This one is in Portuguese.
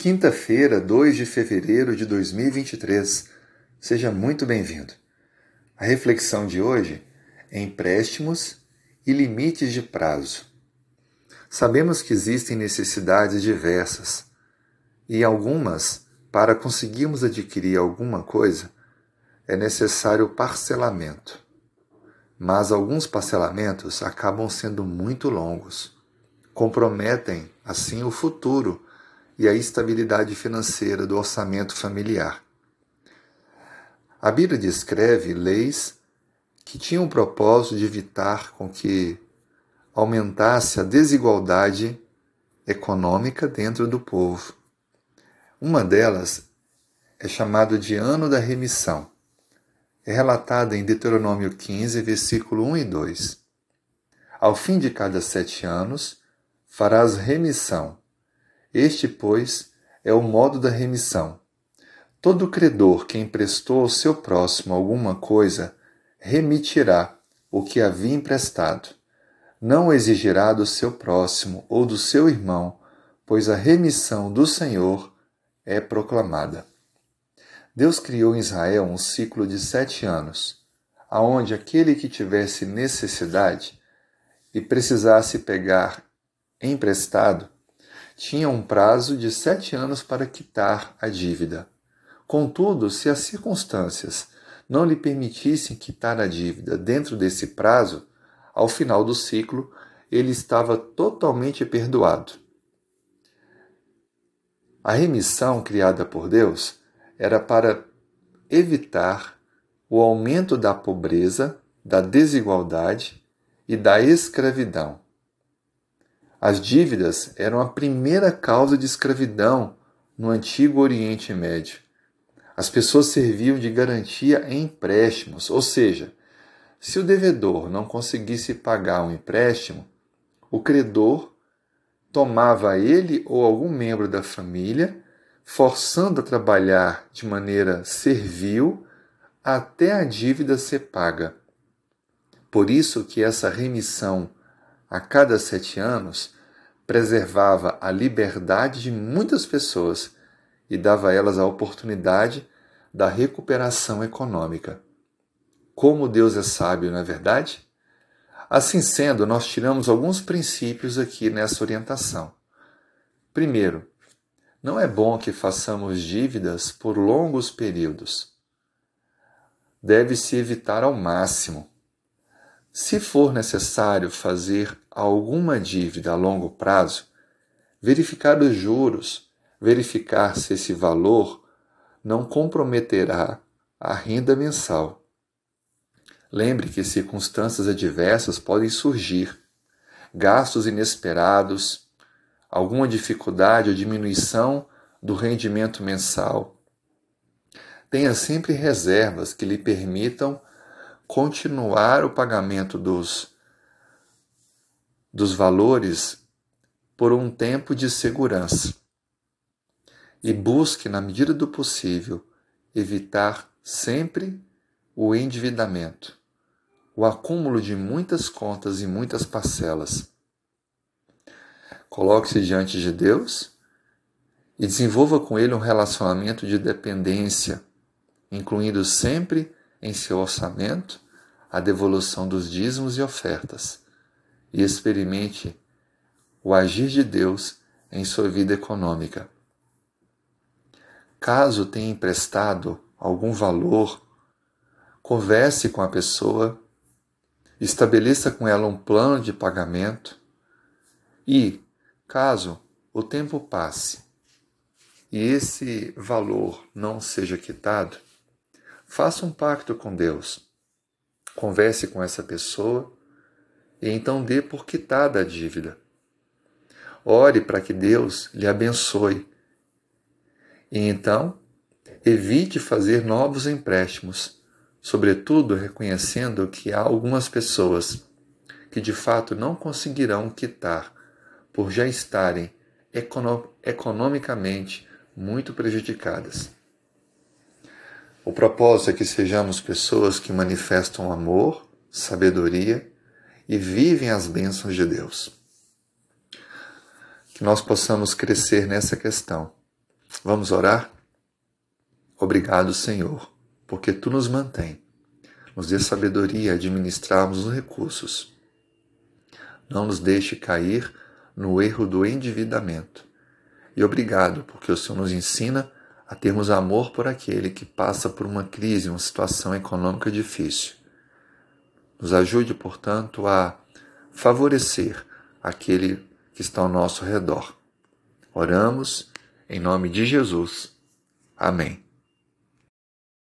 Quinta-feira, 2 de fevereiro de 2023. Seja muito bem-vindo. A reflexão de hoje é empréstimos e limites de prazo. Sabemos que existem necessidades diversas e algumas, para conseguirmos adquirir alguma coisa, é necessário parcelamento. Mas alguns parcelamentos acabam sendo muito longos, comprometem assim o futuro e a estabilidade financeira do orçamento familiar. A Bíblia descreve leis que tinham o propósito de evitar com que aumentasse a desigualdade econômica dentro do povo. Uma delas é chamado de Ano da Remissão. É relatada em Deuteronômio 15, versículo 1 e 2. Ao fim de cada sete anos, farás remissão este, pois, é o modo da remissão. Todo credor que emprestou ao seu próximo alguma coisa remitirá o que havia emprestado. Não exigirá do seu próximo ou do seu irmão, pois a remissão do Senhor é proclamada. Deus criou em Israel um ciclo de sete anos, aonde aquele que tivesse necessidade e precisasse pegar emprestado tinha um prazo de sete anos para quitar a dívida. Contudo, se as circunstâncias não lhe permitissem quitar a dívida dentro desse prazo, ao final do ciclo, ele estava totalmente perdoado. A remissão criada por Deus era para evitar o aumento da pobreza, da desigualdade e da escravidão. As dívidas eram a primeira causa de escravidão no antigo Oriente Médio. As pessoas serviam de garantia em empréstimos, ou seja, se o devedor não conseguisse pagar um empréstimo, o credor tomava ele ou algum membro da família, forçando a trabalhar de maneira servil até a dívida ser paga. Por isso que essa remissão a cada sete anos, preservava a liberdade de muitas pessoas e dava a elas a oportunidade da recuperação econômica. Como Deus é sábio, não é verdade? Assim sendo, nós tiramos alguns princípios aqui nessa orientação. Primeiro, não é bom que façamos dívidas por longos períodos. Deve-se evitar ao máximo. Se for necessário fazer alguma dívida a longo prazo, verificar os juros, verificar se esse valor não comprometerá a renda mensal. Lembre que circunstâncias adversas podem surgir, gastos inesperados, alguma dificuldade ou diminuição do rendimento mensal. Tenha sempre reservas que lhe permitam continuar o pagamento dos, dos valores por um tempo de segurança. E busque, na medida do possível, evitar sempre o endividamento, o acúmulo de muitas contas e muitas parcelas. Coloque-se diante de Deus e desenvolva com Ele um relacionamento de dependência, incluindo sempre em seu orçamento a devolução dos dízimos e ofertas e experimente o agir de Deus em sua vida econômica. Caso tenha emprestado algum valor, converse com a pessoa, estabeleça com ela um plano de pagamento e, caso o tempo passe e esse valor não seja quitado, Faça um pacto com Deus. Converse com essa pessoa e então dê por quitada a dívida. Ore para que Deus lhe abençoe. E então, evite fazer novos empréstimos, sobretudo reconhecendo que há algumas pessoas que de fato não conseguirão quitar por já estarem economicamente muito prejudicadas. O propósito é que sejamos pessoas que manifestam amor, sabedoria e vivem as bênçãos de Deus. Que nós possamos crescer nessa questão Vamos orar? Obrigado, Senhor, porque tu nos mantém. Nos dê sabedoria a administrarmos os recursos. Não nos deixe cair no erro do endividamento. E obrigado, porque o Senhor nos ensina a termos amor por aquele que passa por uma crise, uma situação econômica difícil. Nos ajude, portanto, a favorecer aquele que está ao nosso redor. Oramos em nome de Jesus. Amém.